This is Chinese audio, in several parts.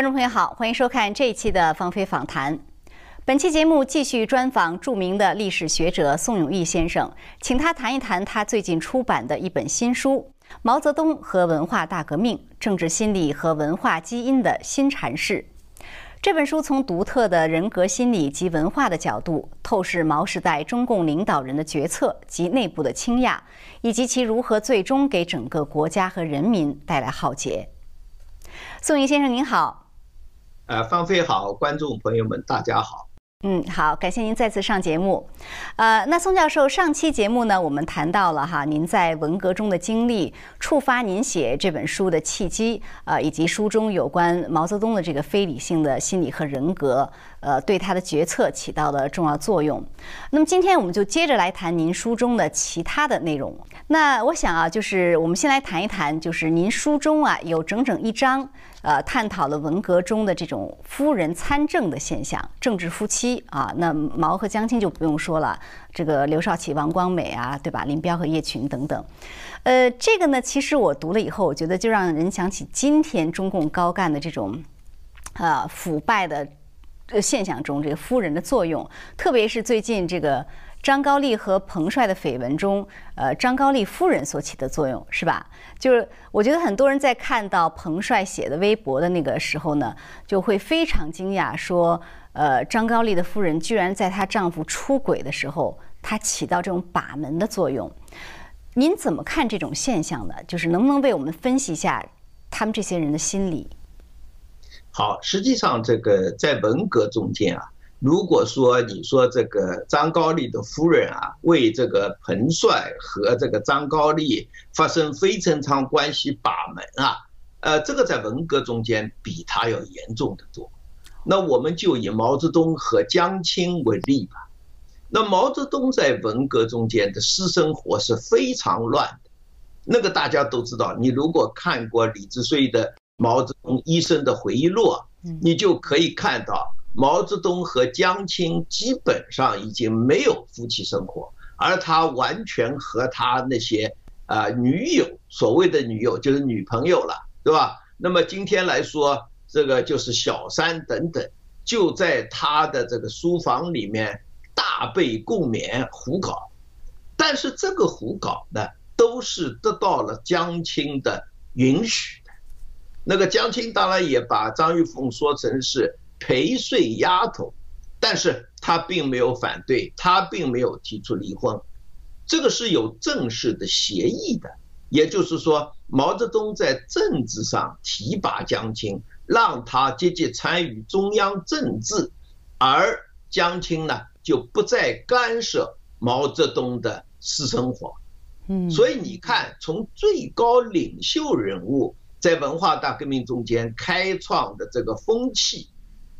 观众朋友好，欢迎收看这一期的芳菲访谈。本期节目继续专访著名的历史学者宋永毅先生，请他谈一谈他最近出版的一本新书《毛泽东和文化大革命：政治心理和文化基因的新阐释》。这本书从独特的人格心理及文化的角度，透视毛时代中共领导人的决策及内部的倾轧，以及其如何最终给整个国家和人民带来浩劫。宋毅先生您好，呃，方飞好，观众朋友们大家好。嗯，好，感谢您再次上节目。呃，那宋教授，上期节目呢，我们谈到了哈，您在文革中的经历，触发您写这本书的契机，呃，以及书中有关毛泽东的这个非理性的心理和人格，呃，对他的决策起到了重要作用。那么今天我们就接着来谈您书中的其他的内容。那我想啊，就是我们先来谈一谈，就是您书中啊有整整一章。呃，探讨了文革中的这种夫人参政的现象，政治夫妻啊，那毛和江青就不用说了，这个刘少奇、王光美啊，对吧？林彪和叶群等等，呃，这个呢，其实我读了以后，我觉得就让人想起今天中共高干的这种，呃，腐败的现象中，这个夫人的作用，特别是最近这个。张高丽和彭帅的绯闻中，呃，张高丽夫人所起的作用是吧？就是我觉得很多人在看到彭帅写的微博的那个时候呢，就会非常惊讶，说，呃，张高丽的夫人居然在她丈夫出轨的时候，她起到这种把门的作用。您怎么看这种现象呢？就是能不能为我们分析一下他们这些人的心理？好，实际上这个在文革中间啊。如果说你说这个张高丽的夫人啊，为这个彭帅和这个张高丽发生非正常关系把门啊，呃，这个在文革中间比他要严重的多。那我们就以毛泽东和江青为例吧。那毛泽东在文革中间的私生活是非常乱的，那个大家都知道。你如果看过李志绥的《毛泽东医生的回忆录》，你就可以看到。毛泽东和江青基本上已经没有夫妻生活，而他完全和他那些啊女友，所谓的女友就是女朋友了，对吧？那么今天来说，这个就是小三等等，就在他的这个书房里面大被共勉胡搞，但是这个胡搞呢，都是得到了江青的允许的。那个江青当然也把张玉凤说成是。陪睡丫头，但是他并没有反对，他并没有提出离婚，这个是有正式的协议的。也就是说，毛泽东在政治上提拔江青，让他积极参与中央政治，而江青呢就不再干涉毛泽东的私生活。嗯，所以你看，从最高领袖人物在文化大革命中间开创的这个风气。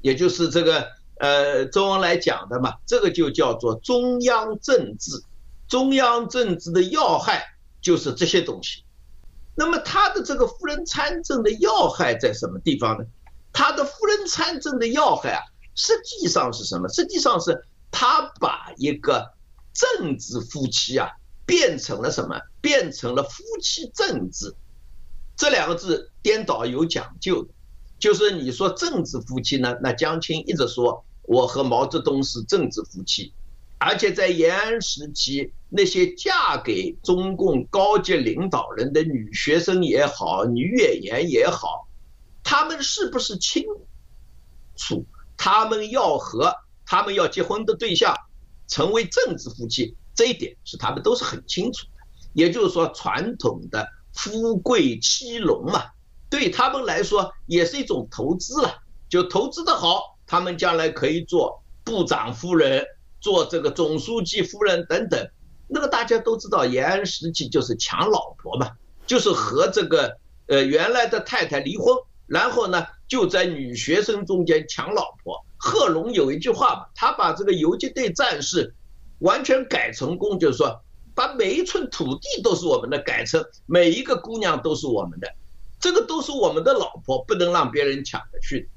也就是这个，呃，周恩来讲的嘛，这个就叫做中央政治。中央政治的要害就是这些东西。那么他的这个夫人参政的要害在什么地方呢？他的夫人参政的要害啊，实际上是什么？实际上是他把一个政治夫妻啊变成了什么？变成了夫妻政治。这两个字颠倒有讲究的。就是你说政治夫妻呢？那江青一直说我和毛泽东是政治夫妻，而且在延安时期，那些嫁给中共高级领导人的女学生也好，女演员也好，他们是不是清楚他们要和他们要结婚的对象成为政治夫妻？这一点是他们都是很清楚的。也就是说，传统的夫贵妻荣嘛。对他们来说也是一种投资了，就投资的好，他们将来可以做部长夫人，做这个总书记夫人等等。那个大家都知道，延安时期就是抢老婆嘛，就是和这个呃原来的太太离婚，然后呢就在女学生中间抢老婆。贺龙有一句话嘛，他把这个游击队战士完全改成功，就是说把每一寸土地都是我们的，改成每一个姑娘都是我们的。这个都是我们的老婆，不能让别人抢着去。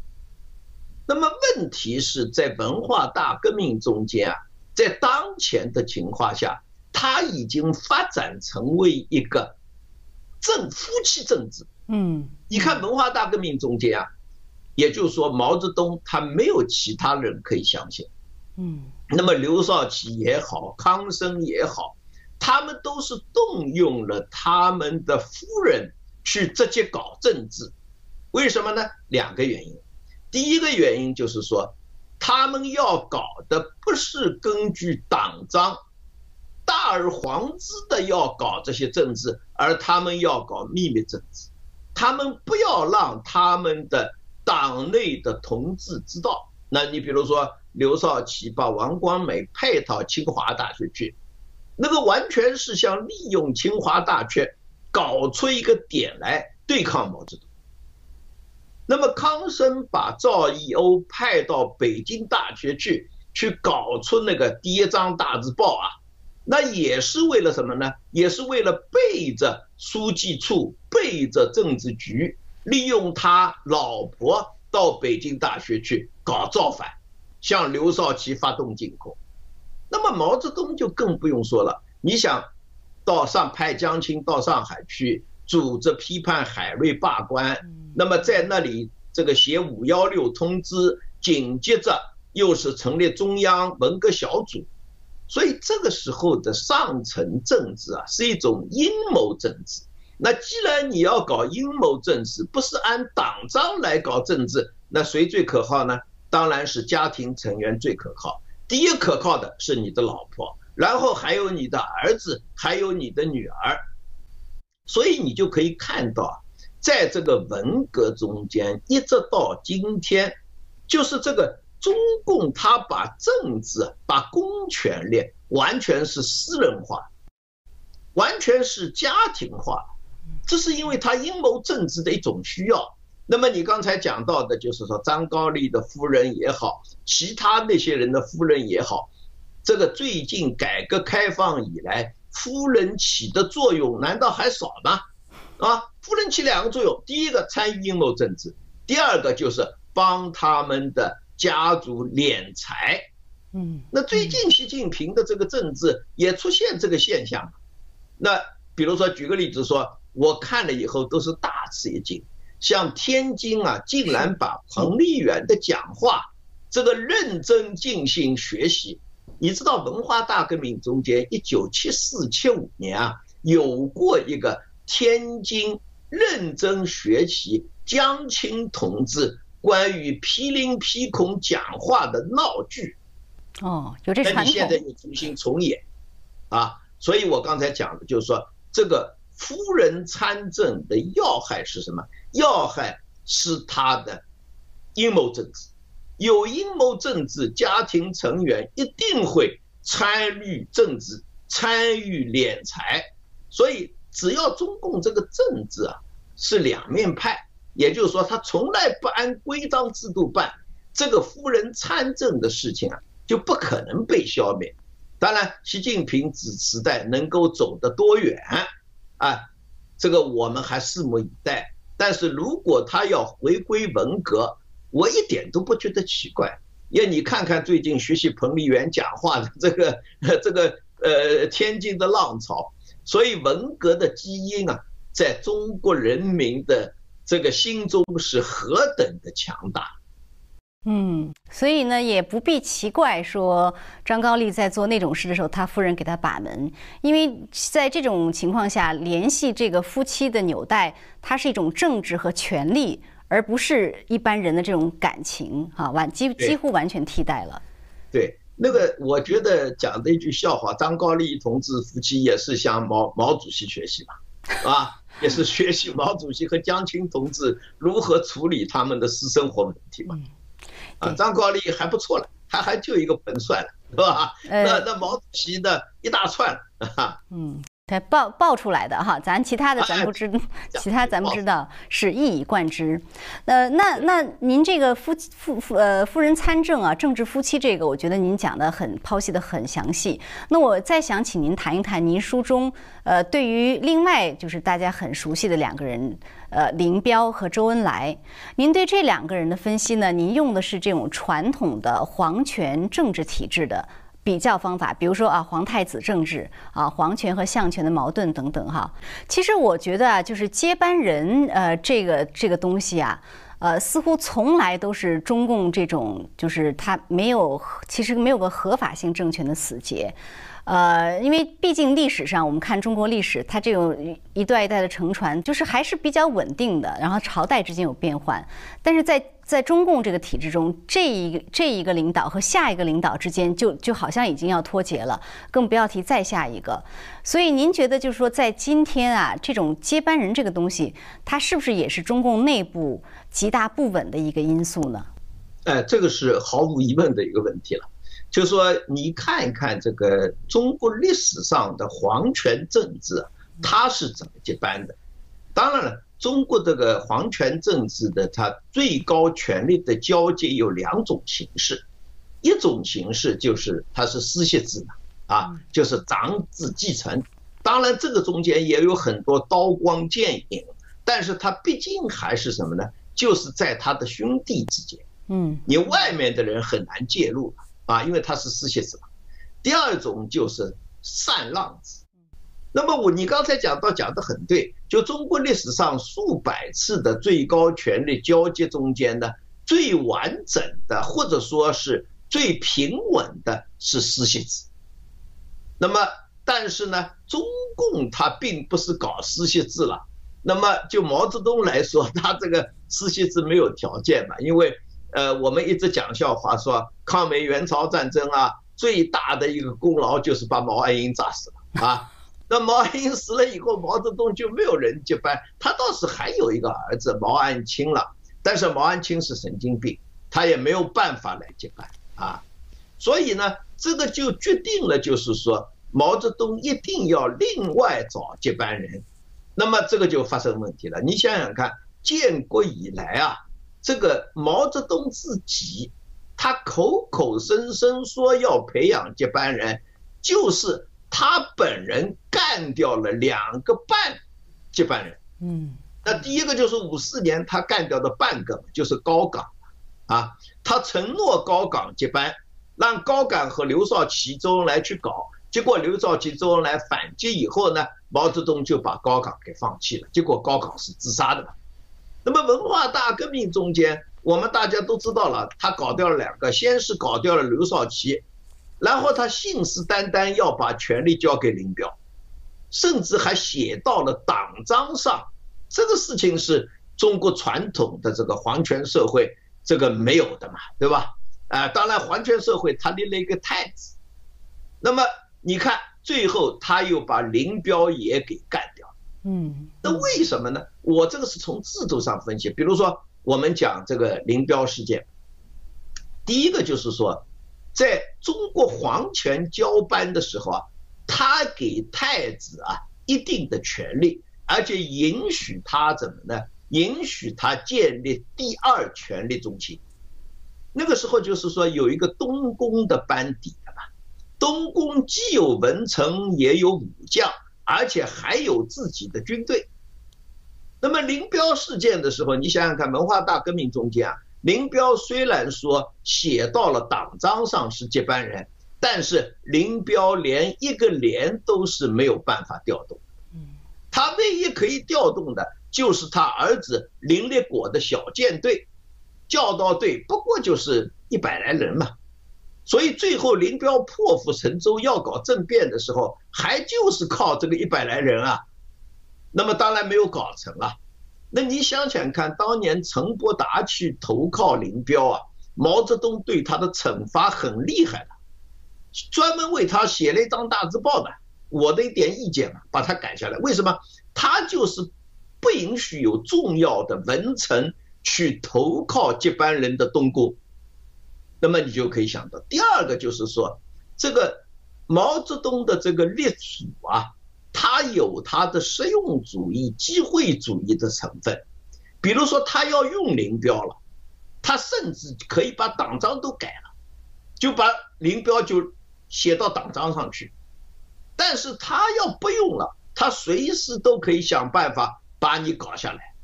那么问题是在文化大革命中间啊，在当前的情况下，它已经发展成为一个政夫妻政治。嗯，你看文化大革命中间啊，也就是说，毛泽东他没有其他人可以相信。嗯，那么刘少奇也好，康生也好，他们都是动用了他们的夫人去直接搞政治。为什么呢？两个原因。第一个原因就是说，他们要搞的不是根据党章。大而皇之的要搞这些政治，而他们要搞秘密政治，他们不要让他们的党内的同志知道。那你比如说刘少奇把王光美派到清华大学去，那个完全是想利用清华大学搞出一个点来对抗毛泽东。那么康生把赵一欧派到北京大学去，去搞出那个第一张大字报啊。那也是为了什么呢？也是为了背着书记处，背着政治局，利用他老婆到北京大学去搞造反，向刘少奇发动进攻。那么毛泽东就更不用说了，你想到上派江青到上海去组织批判海瑞罢官，那么在那里这个写五幺六通知，紧接着又是成立中央文革小组。所以这个时候的上层政治啊，是一种阴谋政治。那既然你要搞阴谋政治，不是按党章来搞政治，那谁最可靠呢？当然是家庭成员最可靠。第一可靠的是你的老婆，然后还有你的儿子，还有你的女儿。所以你就可以看到，在这个文革中间，一直到今天，就是这个。中共他把政治、把公权力完全是私人化，完全是家庭化，这是因为他阴谋政治的一种需要。那么你刚才讲到的，就是说张高丽的夫人也好，其他那些人的夫人也好，这个最近改革开放以来，夫人起的作用难道还少吗？啊，夫人起两个作用，第一个参与阴谋政治，第二个就是帮他们的。家族敛财，嗯，那最近习近平的这个政治也出现这个现象。那比如说举个例子说，我看了以后都是大吃一惊，像天津啊，竟然把彭丽媛的讲话这个认真进行学习。你知道文化大革命中间，一九七四七五年啊，有过一个天津认真学习江青同志。关于批林批孔讲话的闹剧，哦，有这传统。你现在又重新重演，啊，所以我刚才讲的就是说，这个夫人参政的要害是什么？要害是他的阴谋政治。有阴谋政治，家庭成员一定会参与政治，参与敛财。所以，只要中共这个政治啊是两面派。也就是说，他从来不按规章制度办，这个夫人参政的事情啊，就不可能被消灭。当然，习近平指时代能够走得多远啊，这个我们还拭目以待。但是如果他要回归文革，我一点都不觉得奇怪。因为你看看最近学习彭丽媛讲话的这个这个呃天津的浪潮，所以文革的基因啊，在中国人民的。这个心中是何等的强大，嗯，所以呢，也不必奇怪说张高丽在做那种事的时候，他夫人给他把门，因为在这种情况下，联系这个夫妻的纽带，它是一种政治和权力，而不是一般人的这种感情，哈，完几几乎完全替代了。对，那个我觉得讲的一句笑话，张高丽同志夫妻也是向毛毛主席学习嘛，啊。也是 学习毛主席和江青同志如何处理他们的私生活问题嘛？啊，张高丽还不错了，他还就一个盆算了，是吧？那那毛主席的一大串，哈，嗯。他爆爆出来的哈，咱其他的咱不知，其他咱不知道，是一以贯之。呃，那那您这个夫夫夫呃夫人参政啊，政治夫妻这个，我觉得您讲的很剖析的很详细。那我再想请您谈一谈您书中呃对于另外就是大家很熟悉的两个人，呃林彪和周恩来，您对这两个人的分析呢？您用的是这种传统的皇权政治体制的。比较方法，比如说啊，皇太子政治啊，皇权和相权的矛盾等等哈。其实我觉得啊，就是接班人呃，这个这个东西啊，呃，似乎从来都是中共这种，就是他没有，其实没有个合法性政权的死结。呃，因为毕竟历史上，我们看中国历史，它这种一代一代的承传，就是还是比较稳定的。然后朝代之间有变换，但是在在中共这个体制中，这一这一个领导和下一个领导之间，就就好像已经要脱节了，更不要提再下一个。所以您觉得，就是说，在今天啊，这种接班人这个东西，它是不是也是中共内部极大不稳的一个因素呢？哎，这个是毫无疑问的一个问题了。就说你看一看这个中国历史上的皇权政治，它是怎么接班的？当然了，中国这个皇权政治的它最高权力的交接有两种形式，一种形式就是它是世袭制的啊，就是长子继承。当然这个中间也有很多刀光剑影，但是它毕竟还是什么呢？就是在他的兄弟之间，嗯，你外面的人很难介入。啊，因为他是世袭制嘛。第二种就是禅让制。那么我你刚才讲到讲的很对，就中国历史上数百次的最高权力交接中间呢，最完整的或者说是最平稳的是世袭制。那么但是呢，中共它并不是搞世袭制了。那么就毛泽东来说，他这个世袭制没有条件嘛，因为。呃，我们一直讲笑话说，抗美援朝战争啊，最大的一个功劳就是把毛岸英炸死了啊。那毛岸英死了以后，毛泽东就没有人接班，他倒是还有一个儿子毛岸青了，但是毛岸青是神经病，他也没有办法来接班啊。所以呢，这个就决定了，就是说毛泽东一定要另外找接班人，那么这个就发生问题了。你想想看，建国以来啊。这个毛泽东自己，他口口声声说要培养接班人，就是他本人干掉了两个半接班人。嗯，那第一个就是五四年他干掉的半个，就是高岗，啊，他承诺高岗接班，让高岗和刘少奇、周恩来去搞，结果刘少奇、周恩来反击以后呢，毛泽东就把高岗给放弃了，结果高岗是自杀的嘛。那么文化大革命中间，我们大家都知道了，他搞掉了两个，先是搞掉了刘少奇，然后他信誓旦旦要把权力交给林彪，甚至还写到了党章上。这个事情是中国传统的这个皇权社会这个没有的嘛，对吧？啊，当然皇权社会他立了一个太子，那么你看最后他又把林彪也给干掉。嗯，那为什么呢？我这个是从制度上分析。比如说，我们讲这个林彪事件，第一个就是说，在中国皇权交班的时候啊，他给太子啊一定的权利，而且允许他怎么呢？允许他建立第二权力中心。那个时候就是说有一个东宫的班底的嘛，东宫既有文臣也有武将。而且还有自己的军队。那么林彪事件的时候，你想想看，文化大革命中间啊，林彪虽然说写到了党章上是接班人，但是林彪连一个连都是没有办法调动。他唯一可以调动的就是他儿子林立果的小舰队，教导队不过就是一百来人嘛。所以最后林彪破釜沉舟要搞政变的时候，还就是靠这个一百来人啊，那么当然没有搞成啊。那你想想看，当年陈伯达去投靠林彪啊，毛泽东对他的惩罚很厉害的，专门为他写了一张大字报的。我的一点意见嘛，把他改下来。为什么？他就是不允许有重要的文臣去投靠接班人的东宫。那么你就可以想到，第二个就是说，这个毛泽东的这个立储啊，他有他的实用主义、机会主义的成分。比如说，他要用林彪了，他甚至可以把党章都改了，就把林彪就写到党章上去。但是他要不用了，他随时都可以想办法把你搞下来，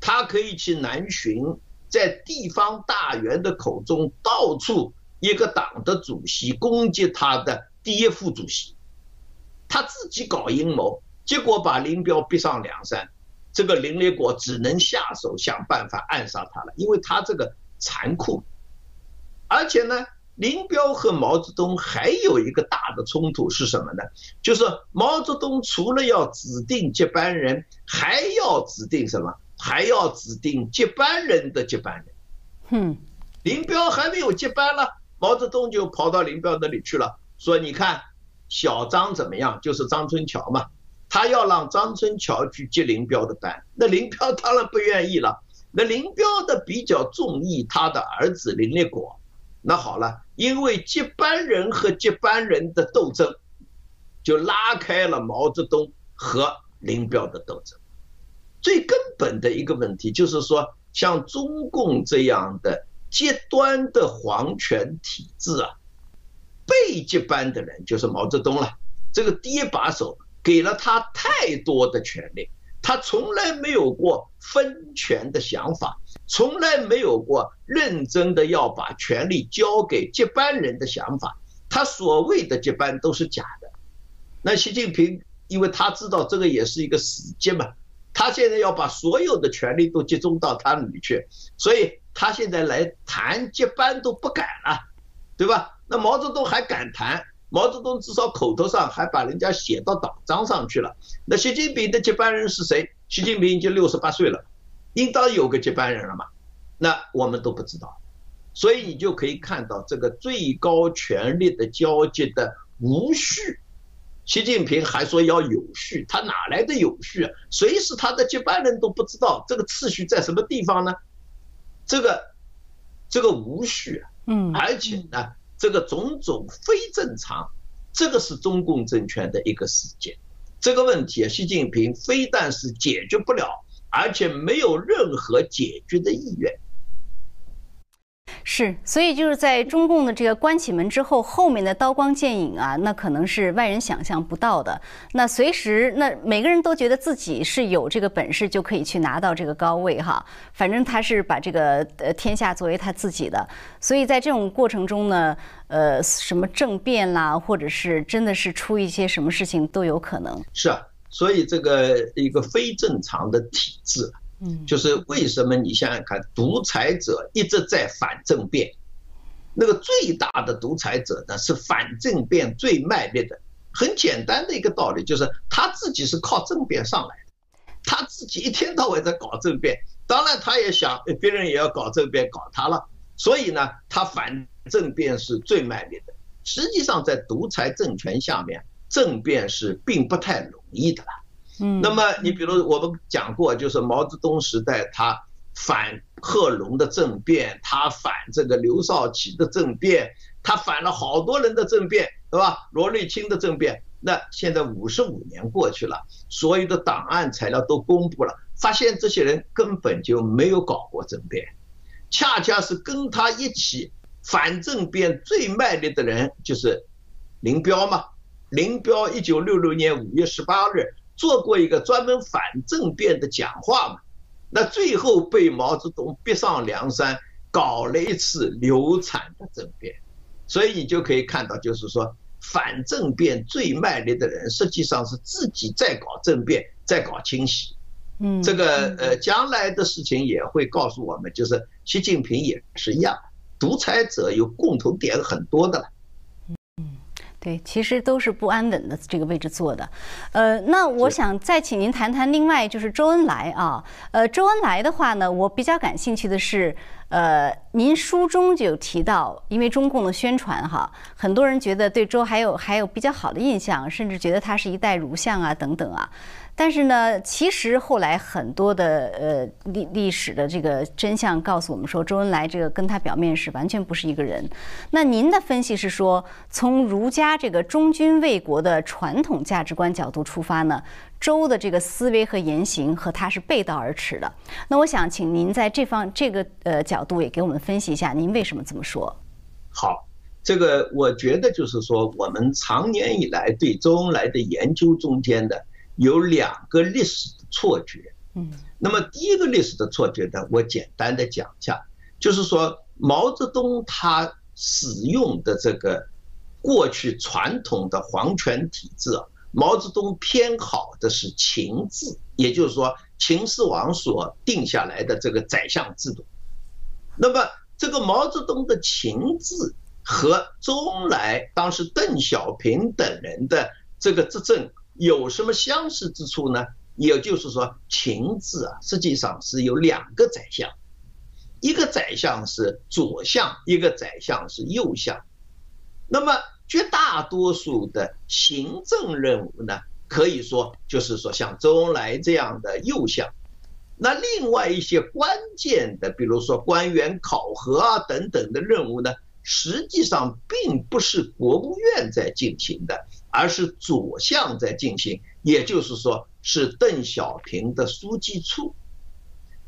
他可以去南巡。在地方大员的口中，到处一个党的主席攻击他的第一副主席，他自己搞阴谋，结果把林彪逼上梁山，这个林立果只能下手想办法暗杀他了，因为他这个残酷。而且呢，林彪和毛泽东还有一个大的冲突是什么呢？就是毛泽东除了要指定接班人，还要指定什么？还要指定接班人的接班人。哼，林彪还没有接班呢，毛泽东就跑到林彪那里去了，说：“你看小张怎么样？就是张春桥嘛。”他要让张春桥去接林彪的班，那林彪当然不愿意了。那林彪的比较中意他的儿子林立果。那好了，因为接班人和接班人的斗争，就拉开了毛泽东和林彪的斗争。最根本的一个问题就是说，像中共这样的极端的皇权体制啊，被接班的人就是毛泽东了，这个第一把手。给了他太多的权利，他从来没有过分权的想法，从来没有过认真的要把权力交给接班人的想法。他所谓的接班都是假的。那习近平，因为他知道这个也是一个死结嘛，他现在要把所有的权力都集中到他那里去，所以他现在来谈接班都不敢了，对吧？那毛泽东还敢谈？毛泽东至少口头上还把人家写到党章上去了。那习近平的接班人是谁？习近平已经六十八岁了，应当有个接班人了嘛？那我们都不知道，所以你就可以看到这个最高权力的交接的无序。习近平还说要有序，他哪来的有序啊？谁是他的接班人都不知道，这个次序在什么地方呢？这个这个无序啊，嗯，而且呢。这个种种非正常，这个是中共政权的一个事件。这个问题啊，习近平非但是解决不了，而且没有任何解决的意愿。是，所以就是在中共的这个关起门之后，后面的刀光剑影啊，那可能是外人想象不到的。那随时，那每个人都觉得自己是有这个本事，就可以去拿到这个高位哈。反正他是把这个呃天下作为他自己的，所以在这种过程中呢，呃，什么政变啦，或者是真的是出一些什么事情都有可能。是啊，所以这个一个非正常的体制。嗯，就是为什么你想想看，独裁者一直在反政变，那个最大的独裁者呢是反政变最卖力的。很简单的一个道理，就是他自己是靠政变上来的，他自己一天到晚在搞政变，当然他也想别人也要搞政变搞他了，所以呢，他反政变是最卖力的。实际上，在独裁政权下面，政变是并不太容易的了。那么你比如我们讲过，就是毛泽东时代他反贺龙的政变，他反这个刘少奇的政变，他反了好多人的政变，对吧？罗瑞卿的政变，那现在五十五年过去了，所有的档案材料都公布了，发现这些人根本就没有搞过政变，恰恰是跟他一起反政变最卖力的人就是林彪嘛。林彪一九六六年五月十八日。做过一个专门反政变的讲话嘛，那最后被毛泽东逼上梁山，搞了一次流产的政变，所以你就可以看到，就是说反政变最卖力的人，实际上是自己在搞政变，在搞清洗。嗯，这个呃，将来的事情也会告诉我们，就是习近平也是一样，独裁者有共同点很多的了。对，其实都是不安稳的这个位置坐的，呃，那我想再请您谈谈，另外就是周恩来啊，呃，周恩来的话呢，我比较感兴趣的是，呃，您书中就有提到，因为中共的宣传哈，很多人觉得对周还有还有比较好的印象，甚至觉得他是一代儒相啊等等啊。但是呢，其实后来很多的呃历历史的这个真相告诉我们说，周恩来这个跟他表面是完全不是一个人。那您的分析是说，从儒家这个忠君卫国的传统价值观角度出发呢，周的这个思维和言行和他是背道而驰的。那我想请您在这方这个呃角度也给我们分析一下，您为什么这么说？好，这个我觉得就是说，我们长年以来对周恩来的研究中间的。有两个历史的错觉，嗯，那么第一个历史的错觉呢，我简单的讲一下，就是说毛泽东他使用的这个过去传统的皇权体制，啊毛泽东偏好的是秦制，也就是说秦始皇所定下来的这个宰相制度。那么，这个毛泽东的“秦”制和周恩来当时邓小平等人的这个执政有什么相似之处呢？也就是说，“秦”字啊，实际上是有两个宰相，一个宰相是左相，一个宰相是右相。那么，绝大多数的行政任务呢，可以说就是说像周恩来这样的右相。那另外一些关键的，比如说官员考核啊等等的任务呢，实际上并不是国务院在进行的，而是左向在进行，也就是说是邓小平的书记处。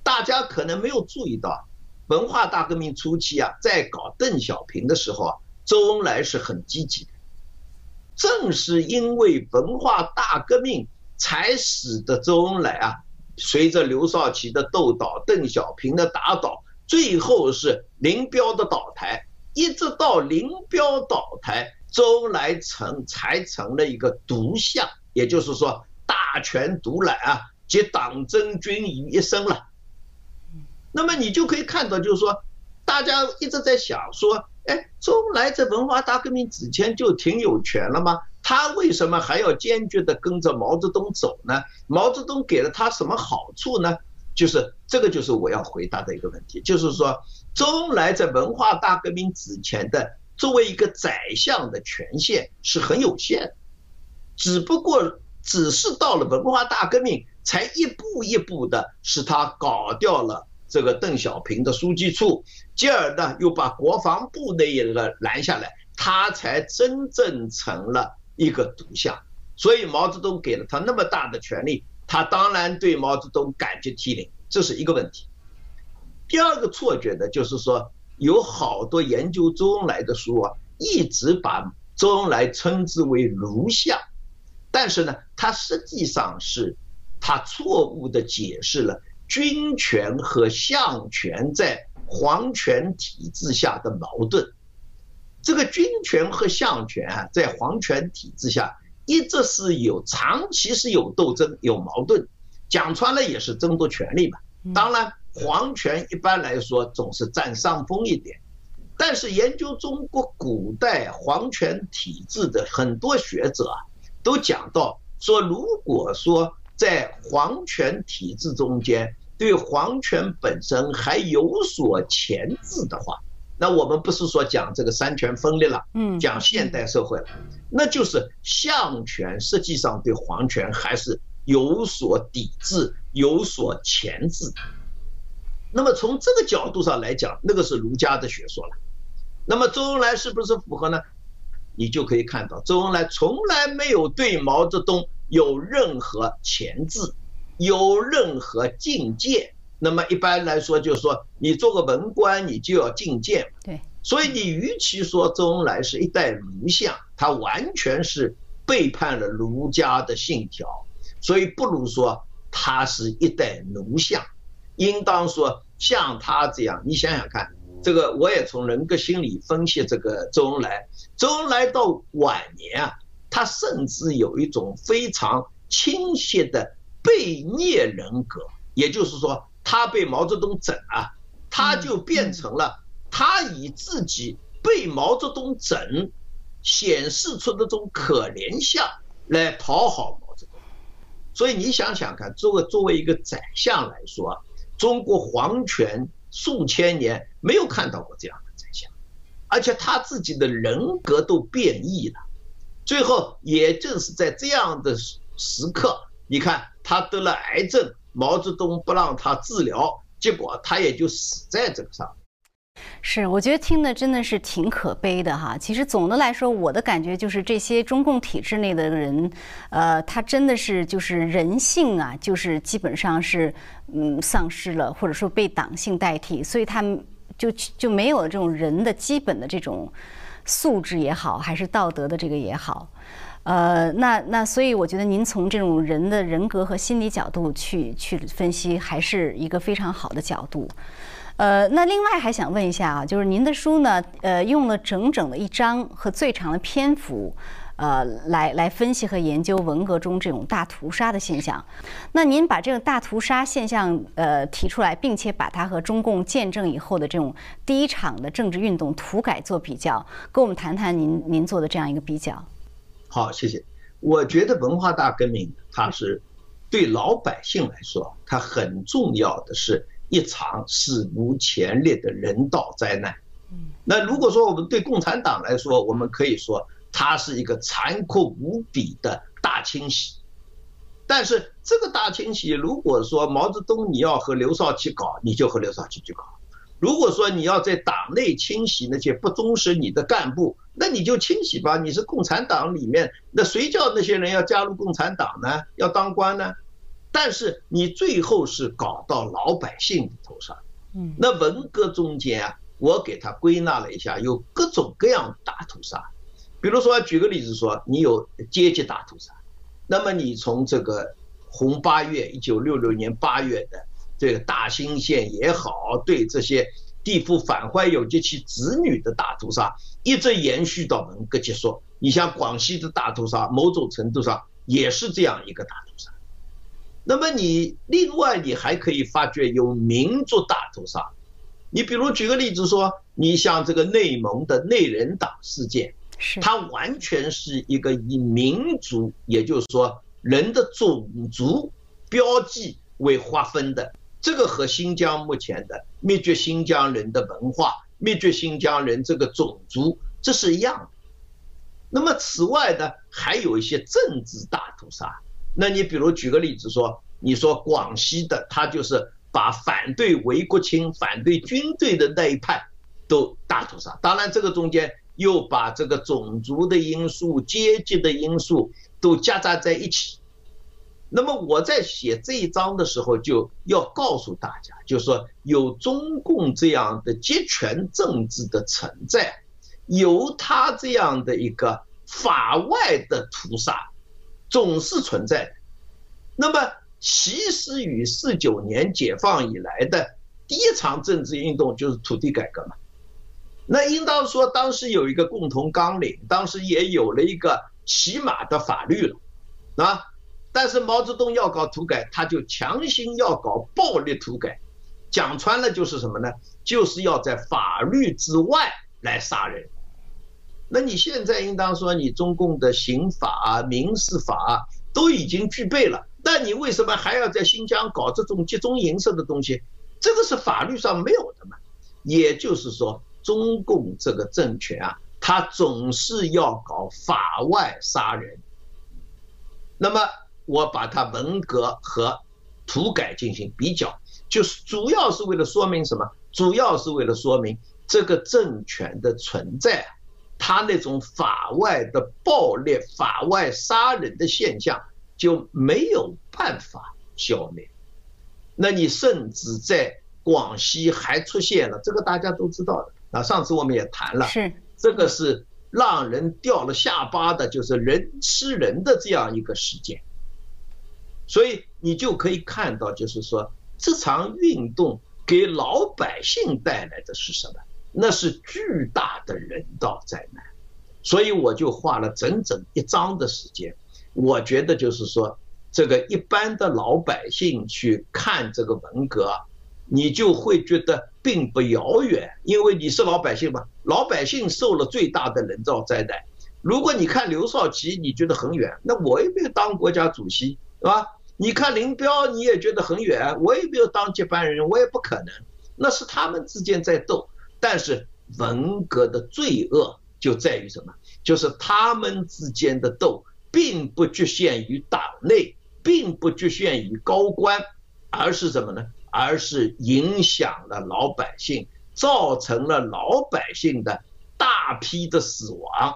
大家可能没有注意到，文化大革命初期啊，在搞邓小平的时候啊，周恩来是很积极的。正是因为文化大革命，才使得周恩来啊。随着刘少奇的斗倒，邓小平的打倒，最后是林彪的倒台，一直到林彪倒台，周恩来成才成了一个独相，也就是说大权独揽啊，集党争军于一身了。那么你就可以看到，就是说，大家一直在想说，哎，周恩来在文化大革命之前就挺有权了吗？他为什么还要坚决地跟着毛泽东走呢？毛泽东给了他什么好处呢？就是这个，就是我要回答的一个问题，就是说，周恩来在文化大革命之前的作为一个宰相的权限是很有限，只不过只是到了文化大革命，才一步一步的使他搞掉了这个邓小平的书记处，继而呢又把国防部那一个拦下来，他才真正成了。一个独相，所以毛泽东给了他那么大的权利，他当然对毛泽东感激涕零，这是一个问题。第二个错觉呢，就是说有好多研究周恩来的书啊，一直把周恩来称之为儒相，但是呢，他实际上是他错误的解释了军权和相权在皇权体制下的矛盾。这个军权和相权啊，在皇权体制下一直是有长期是有斗争、有矛盾，讲穿了也是争夺权力嘛。当然，皇权一般来说总是占上风一点，但是研究中国古代皇权体制的很多学者啊，都讲到说，如果说在皇权体制中间对皇权本身还有所钳制的话。那我们不是说讲这个三权分立了，嗯，讲现代社会了，那就是相权实际上对皇权还是有所抵制、有所钳制。那么从这个角度上来讲，那个是儒家的学说了。那么周恩来是不是符合呢？你就可以看到，周恩来从来没有对毛泽东有任何钳制，有任何境界。那么一般来说，就是说你做个文官，你就要进谏。对，所以你与其说周恩来是一代儒相，他完全是背叛了儒家的信条，所以不如说他是一代奴相。应当说像他这样，你想想看，这个我也从人格心理分析这个周恩来。周恩来到晚年啊，他甚至有一种非常清晰的被虐人格，也就是说。他被毛泽东整啊，他就变成了他以自己被毛泽东整显示出那种可怜相来讨好毛泽东。所以你想想看，作为作为一个宰相来说，中国皇权数千年没有看到过这样的真相，而且他自己的人格都变异了。最后也正是在这样的时刻，你看他得了癌症。毛泽东不让他治疗，结果他也就死在这个上。是，我觉得听的真的是挺可悲的哈。其实总的来说，我的感觉就是这些中共体制内的人，呃，他真的是就是人性啊，就是基本上是嗯丧失了，或者说被党性代替，所以他们就就没有这种人的基本的这种素质也好，还是道德的这个也好。呃，那那所以我觉得您从这种人的人格和心理角度去去分析，还是一个非常好的角度。呃，那另外还想问一下啊，就是您的书呢，呃，用了整整的一章和最长的篇幅，呃来来分析和研究文革中这种大屠杀的现象。那您把这个大屠杀现象呃提出来，并且把它和中共建政以后的这种第一场的政治运动土改做比较，跟我们谈谈您您做的这样一个比较。好，谢谢。我觉得文化大革命它是对老百姓来说，它很重要的是一场史无前例的人道灾难。那如果说我们对共产党来说，我们可以说它是一个残酷无比的大清洗。但是这个大清洗，如果说毛泽东你要和刘少奇搞，你就和刘少奇去搞；如果说你要在党内清洗那些不忠实你的干部，那你就清洗吧。你是共产党里面，那谁叫那些人要加入共产党呢？要当官呢？但是你最后是搞到老百姓的头上。嗯，那文革中间啊。我给他归纳了一下，有各种各样大屠杀，比如说举个例子说，你有阶级大屠杀，那么你从这个红八月一九六六年八月的这个大兴县也好，对这些地富反坏右及其子女的大屠杀，一直延续到文革结束。你像广西的大屠杀，某种程度上也是这样一个大屠杀。那么你另外你还可以发觉有民族大屠杀。你比如举个例子说，你像这个内蒙的内人党事件，是它完全是一个以民族，也就是说人的种族标记为划分的，这个和新疆目前的灭绝新疆人的文化、灭绝新疆人这个种族，这是一样的。那么此外呢，还有一些政治大屠杀。那你比如举个例子说，你说广西的，它就是。把反对韦国清、反对军队的那一派都大屠杀，当然这个中间又把这个种族的因素、阶级的因素都夹杂在一起。那么我在写这一章的时候，就要告诉大家，就是说有中共这样的集权政治的存在，有他这样的一个法外的屠杀，总是存在的。那么。其实与四九年解放以来的第一场政治运动就是土地改革嘛，那应当说当时有一个共同纲领，当时也有了一个起码的法律了，啊，但是毛泽东要搞土改，他就强行要搞暴力土改，讲穿了就是什么呢？就是要在法律之外来杀人。那你现在应当说你中共的刑法、民事法都已经具备了。那你为什么还要在新疆搞这种集中营式的东西？这个是法律上没有的嘛？也就是说，中共这个政权啊，他总是要搞法外杀人。那么，我把它文革和土改进行比较，就是主要是为了说明什么？主要是为了说明这个政权的存在，他那种法外的暴力、法外杀人的现象。就没有办法消灭。那你甚至在广西还出现了，这个大家都知道的。那上次我们也谈了，是这个是让人掉了下巴的，就是人吃人的这样一个事件。所以你就可以看到，就是说这场运动给老百姓带来的是什么？那是巨大的人道灾难。所以我就花了整整一章的时间。我觉得就是说，这个一般的老百姓去看这个文革，你就会觉得并不遥远，因为你是老百姓嘛，老百姓受了最大的人造灾难。如果你看刘少奇，你觉得很远，那我也没有当国家主席，是吧？你看林彪，你也觉得很远，我也没有当接班人，我也不可能。那是他们之间在斗，但是文革的罪恶就在于什么？就是他们之间的斗。并不局限于党内，并不局限于高官，而是什么呢？而是影响了老百姓，造成了老百姓的大批的死亡。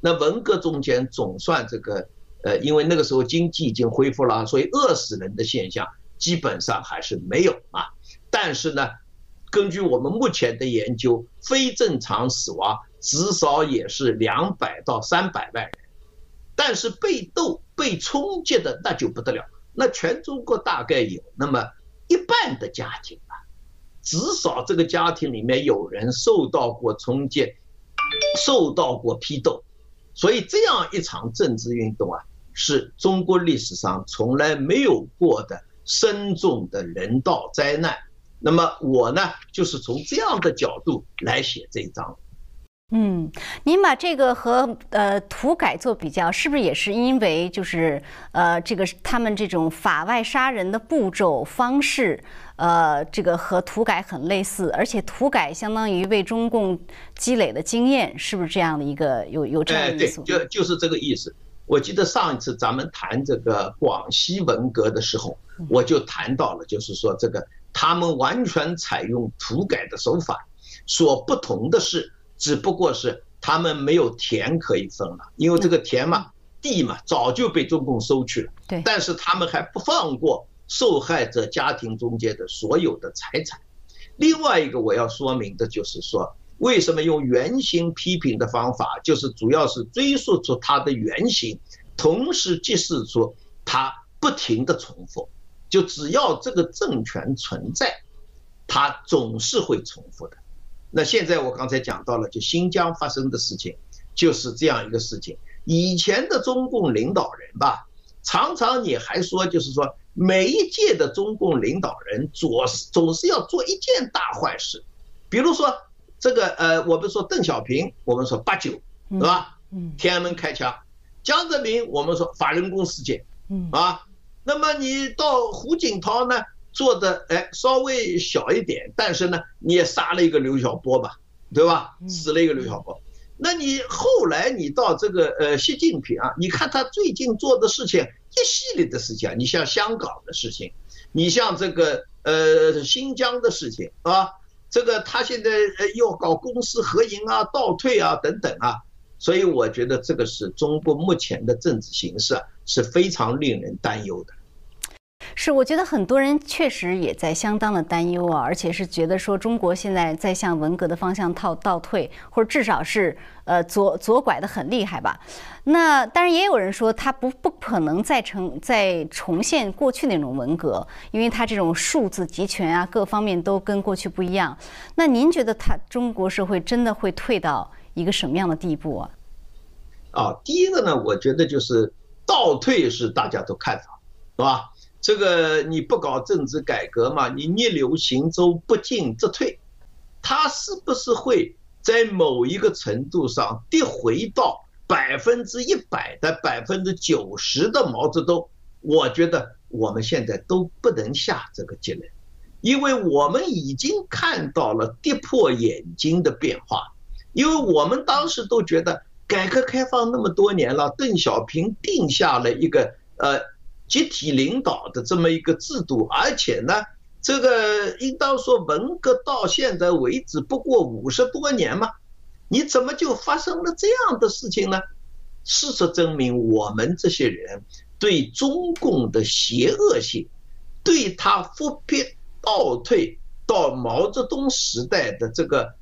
那文革中间总算这个，呃，因为那个时候经济已经恢复了，所以饿死人的现象基本上还是没有啊。但是呢，根据我们目前的研究，非正常死亡至少也是两百到三百万人。但是被斗、被冲击的那就不得了，那全中国大概有那么一半的家庭吧，至少这个家庭里面有人受到过冲击，受到过批斗，所以这样一场政治运动啊，是中国历史上从来没有过的深重的人道灾难。那么我呢，就是从这样的角度来写这一章。嗯，您把这个和呃土改做比较，是不是也是因为就是呃这个他们这种法外杀人的步骤方式，呃这个和土改很类似，而且土改相当于为中共积累的经验，是不是这样的一个有有这样的因素？对，就就是这个意思。我记得上一次咱们谈这个广西文革的时候，我就谈到了，就是说这个他们完全采用土改的手法，所不同的是。只不过是他们没有田可以分了，因为这个田嘛、地嘛早就被中共收去了。对，但是他们还不放过受害者家庭中间的所有的财产。另外一个我要说明的就是说，为什么用原型批评的方法，就是主要是追溯出它的原型，同时揭示出它不停的重复。就只要这个政权存在，它总是会重复的。那现在我刚才讲到了，就新疆发生的事情，就是这样一个事情。以前的中共领导人吧，常常你还说，就是说每一届的中共领导人总是总是要做一件大坏事，比如说这个呃，我们说邓小平，我们说八九，是吧？嗯，天安门开枪，江泽民，我们说法轮功事件，嗯啊，那么你到胡锦涛呢？做的哎稍微小一点，但是呢，你也杀了一个刘晓波吧，对吧？死了一个刘晓波。那你后来你到这个呃习近平啊，你看他最近做的事情，一系列的事情啊，你像香港的事情，你像这个呃新疆的事情啊，这个他现在呃要搞公私合营啊、倒退啊等等啊，所以我觉得这个是中国目前的政治形势啊是非常令人担忧的。是，我觉得很多人确实也在相当的担忧啊，而且是觉得说中国现在在向文革的方向套倒退，或者至少是呃左左拐的很厉害吧。那当然也有人说他不不可能再成再重现过去那种文革，因为他这种数字集权啊，各方面都跟过去不一样。那您觉得他中国社会真的会退到一个什么样的地步啊？啊，第一个呢，我觉得就是倒退是大家都看法，是吧？这个你不搞政治改革嘛？你逆流行舟，不进则退，他是不是会在某一个程度上跌回到百分之一百的、百分之九十的毛泽东？我觉得我们现在都不能下这个结论，因为我们已经看到了跌破眼睛的变化。因为我们当时都觉得，改革开放那么多年了，邓小平定下了一个呃。集体领导的这么一个制度，而且呢，这个应当说文革到现在为止不过五十多年嘛，你怎么就发生了这样的事情呢？事实证明，我们这些人对中共的邪恶性，对他复辟倒退到毛泽东时代的这个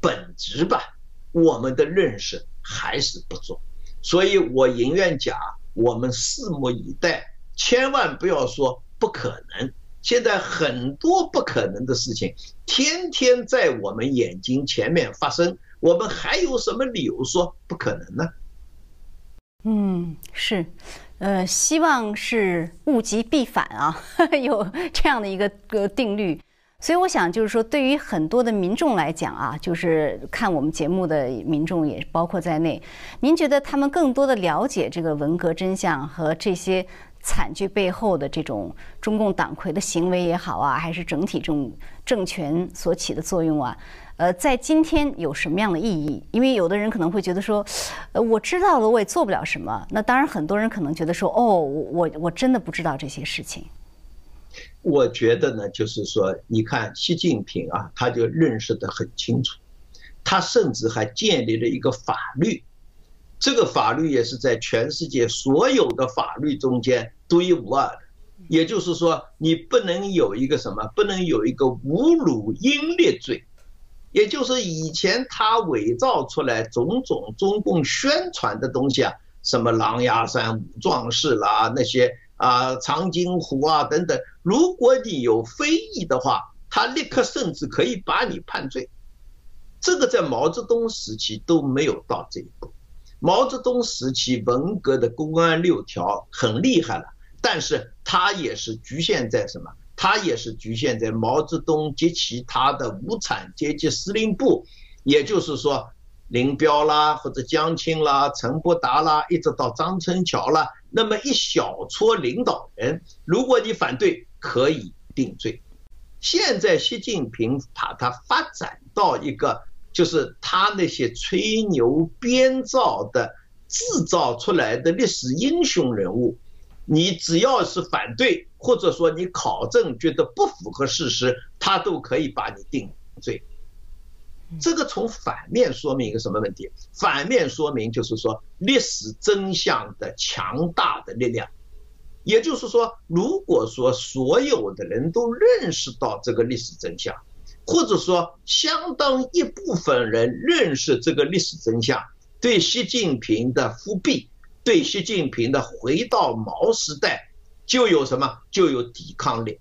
本质吧，我们的认识还是不足，所以我宁愿讲，我们拭目以待。千万不要说不可能，现在很多不可能的事情天天在我们眼睛前面发生，我们还有什么理由说不可能呢？嗯，是，呃，希望是物极必反啊，有这样的一个个定律。所以我想就是说，对于很多的民众来讲啊，就是看我们节目的民众也包括在内，您觉得他们更多的了解这个文革真相和这些？惨剧背后的这种中共党魁的行为也好啊，还是整体这种政权所起的作用啊，呃，在今天有什么样的意义？因为有的人可能会觉得说，呃，我知道了，我也做不了什么。那当然，很多人可能觉得说，哦，我我真的不知道这些事情。我觉得呢，就是说，你看习近平啊，他就认识得很清楚，他甚至还建立了一个法律。这个法律也是在全世界所有的法律中间独一无二的，也就是说，你不能有一个什么，不能有一个侮辱英烈罪，也就是以前他伪造出来种种中共宣传的东西啊，什么狼牙山五壮士啦，那些啊长津湖啊等等，如果你有非议的话，他立刻甚至可以把你判罪，这个在毛泽东时期都没有到这一步。毛泽东时期文革的公安六条很厉害了，但是它也是局限在什么？它也是局限在毛泽东及其他的无产阶级司令部，也就是说，林彪啦，或者江青啦，陈伯达啦，一直到张春桥啦，那么一小撮领导人，如果你反对，可以定罪。现在习近平把它发展到一个。就是他那些吹牛编造的、制造出来的历史英雄人物，你只要是反对，或者说你考证觉得不符合事实，他都可以把你定罪。这个从反面说明一个什么问题？反面说明就是说历史真相的强大的力量。也就是说，如果说所有的人都认识到这个历史真相。或者说，相当一部分人认识这个历史真相，对习近平的复辟，对习近平的回到毛时代，就有什么就有抵抗力。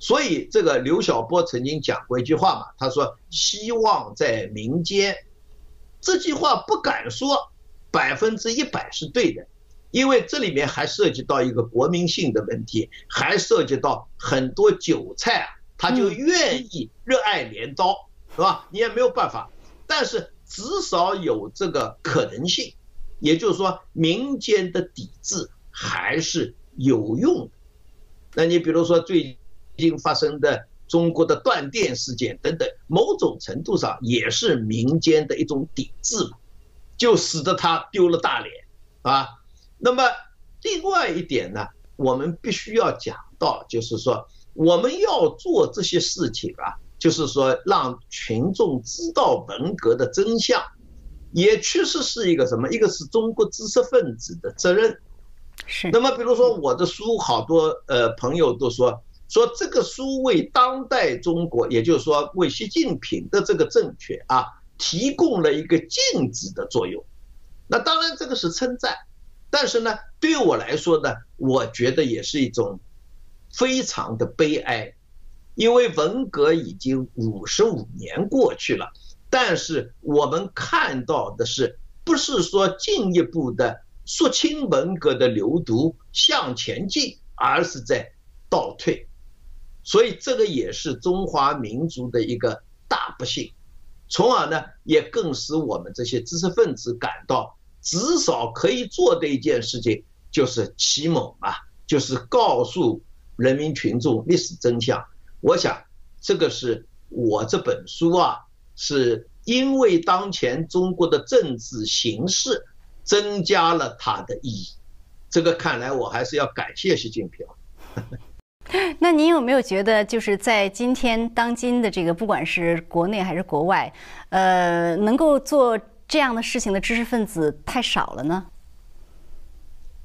所以，这个刘晓波曾经讲过一句话嘛，他说：“希望在民间。”这句话不敢说百分之一百是对的，因为这里面还涉及到一个国民性的问题，还涉及到很多韭菜啊。他就愿意热爱镰刀，是吧？你也没有办法，但是至少有这个可能性，也就是说民间的抵制还是有用的。那你比如说最近发生的中国的断电事件等等，某种程度上也是民间的一种抵制嘛，就使得他丢了大脸啊。那么另外一点呢，我们必须要讲到，就是说。我们要做这些事情啊，就是说让群众知道文革的真相，也确实是一个什么？一个是中国知识分子的责任。是。那么，比如说我的书，好多呃朋友都说，说这个书为当代中国，也就是说为习近平的这个正确啊，提供了一个镜子的作用。那当然这个是称赞，但是呢，对我来说呢，我觉得也是一种。非常的悲哀，因为文革已经五十五年过去了，但是我们看到的是，不是说进一步的肃清文革的流毒向前进，而是在倒退，所以这个也是中华民族的一个大不幸，从而呢，也更使我们这些知识分子感到，至少可以做的一件事情就是启蒙啊，就是告诉。人民群众历史真相，我想这个是我这本书啊，是因为当前中国的政治形势增加了它的意义。这个看来我还是要感谢习近平。那您有没有觉得，就是在今天当今的这个，不管是国内还是国外，呃，能够做这样的事情的知识分子太少了呢？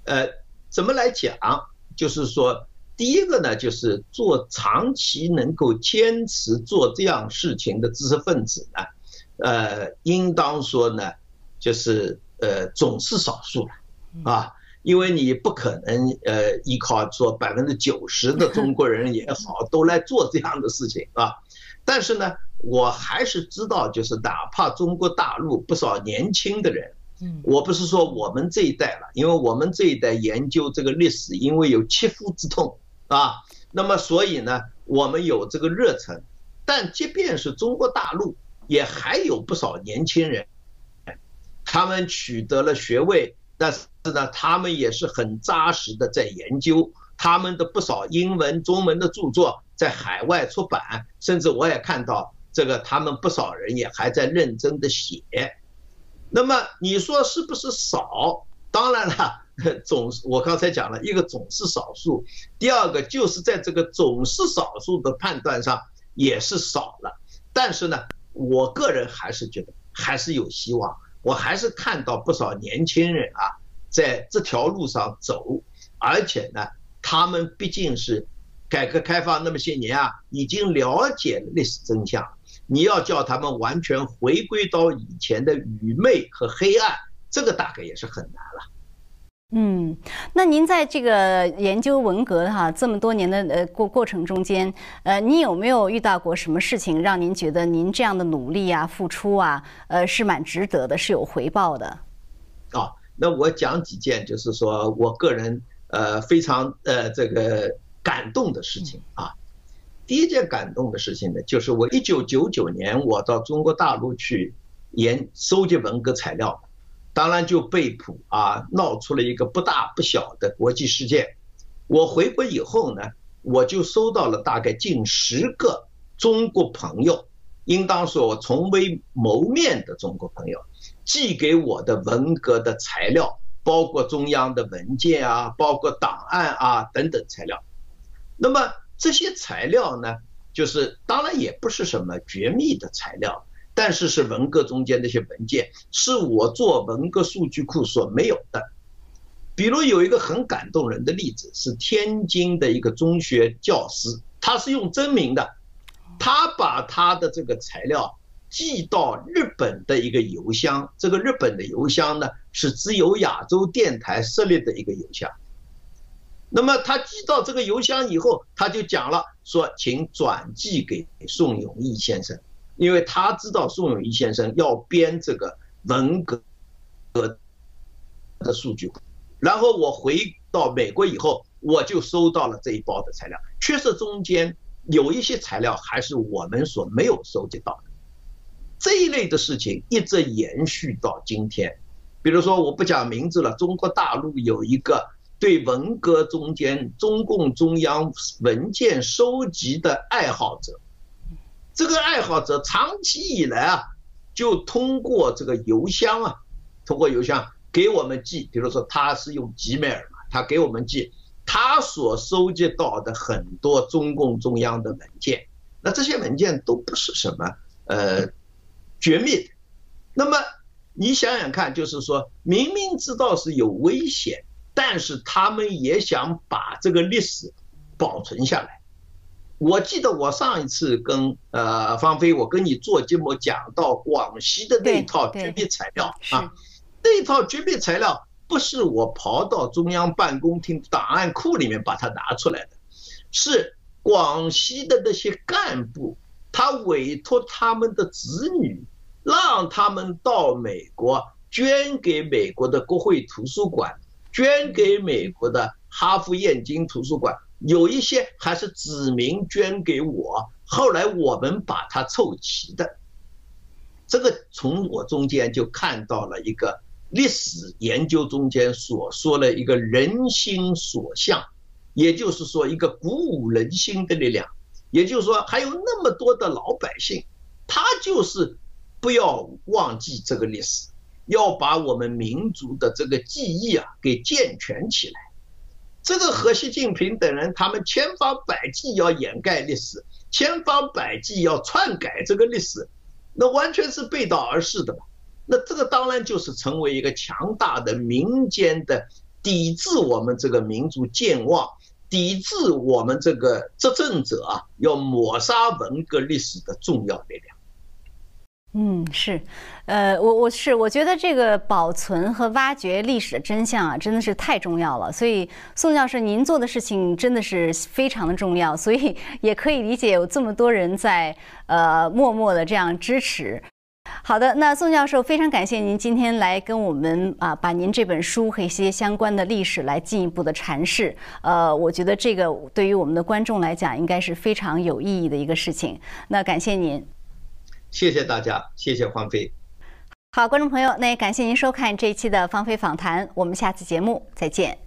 呃，怎么来讲？就是说。第一个呢，就是做长期能够坚持做这样事情的知识分子呢，呃，应当说呢，就是呃，总是少数了，啊，因为你不可能呃依靠说百分之九十的中国人也好都来做这样的事情啊，但是呢，我还是知道，就是哪怕中国大陆不少年轻的人，嗯，我不是说我们这一代了，因为我们这一代研究这个历史，因为有切肤之痛。啊，那么所以呢，我们有这个热忱，但即便是中国大陆，也还有不少年轻人，他们取得了学位，但是呢，他们也是很扎实的在研究，他们的不少英文、中文的著作在海外出版，甚至我也看到这个，他们不少人也还在认真的写。那么你说是不是少？当然了。总我刚才讲了一个总是少数，第二个就是在这个总是少数的判断上也是少了。但是呢，我个人还是觉得还是有希望，我还是看到不少年轻人啊在这条路上走，而且呢，他们毕竟是改革开放那么些年啊，已经了解了历史真相。你要叫他们完全回归到以前的愚昧和黑暗，这个大概也是很难了。嗯，那您在这个研究文革哈这么多年的呃过过程中间，呃，你有没有遇到过什么事情让您觉得您这样的努力啊、付出啊，呃，是蛮值得的，是有回报的？啊。那我讲几件，就是说我个人呃非常呃这个感动的事情啊。第一件感动的事情呢，就是我一九九九年我到中国大陆去研收集文革材料，当然就被捕啊，闹出了一个不大不小的国际事件。我回国以后呢，我就收到了大概近十个中国朋友，应当说我从未谋面的中国朋友寄给我的文革的材料，包括中央的文件啊，包括档案啊等等材料。那么。这些材料呢，就是当然也不是什么绝密的材料，但是是文革中间那些文件，是我做文革数据库所没有的。比如有一个很感动人的例子，是天津的一个中学教师，他是用真名的，他把他的这个材料寄到日本的一个邮箱，这个日本的邮箱呢是只有亚洲电台设立的一个邮箱。那么他寄到这个邮箱以后，他就讲了说，请转寄给宋永义先生，因为他知道宋永义先生要编这个文革的数据库。然后我回到美国以后，我就收到了这一包的材料，确实中间有一些材料还是我们所没有收集到的。这一类的事情一直延续到今天，比如说我不讲名字了，中国大陆有一个。对文革中间中共中央文件收集的爱好者，这个爱好者长期以来啊，就通过这个邮箱啊，通过邮箱给我们寄，比如说他是用 Gmail 嘛，他给我们寄他所收集到的很多中共中央的文件，那这些文件都不是什么呃绝密的，那么你想想看，就是说明明知道是有危险。但是他们也想把这个历史保存下来。我记得我上一次跟呃方飞，我跟你做节目讲到广西的那套绝密材料啊，那套绝密材料不是我跑到中央办公厅档案库里面把它拿出来的，是广西的那些干部，他委托他们的子女，让他们到美国捐给美国的国会图书馆。捐给美国的哈佛燕京图书馆，有一些还是指名捐给我，后来我们把它凑齐的。这个从我中间就看到了一个历史研究中间所说的一个人心所向，也就是说一个鼓舞人心的力量。也就是说，还有那么多的老百姓，他就是不要忘记这个历史。要把我们民族的这个记忆啊给健全起来，这个和习近平等人他们千方百计要掩盖历史，千方百计要篡改这个历史，那完全是背道而驰的嘛。那这个当然就是成为一个强大的民间的抵制我们这个民族健忘、抵制我们这个执政者啊要抹杀文革历史的重要力量。嗯，是，呃，我我是我觉得这个保存和挖掘历史的真相啊，真的是太重要了。所以宋教授您做的事情真的是非常的重要，所以 也可以理解有这么多人在呃默默的这样支持。好的，那宋教授非常感谢您今天来跟我们啊，把您这本书和一些相关的历史来进一步的阐释。呃，我觉得这个对于我们的观众来讲，应该是非常有意义的一个事情。那感谢您。谢谢大家，谢谢芳菲。好，观众朋友，那也感谢您收看这一期的《芳菲访谈》，我们下次节目再见。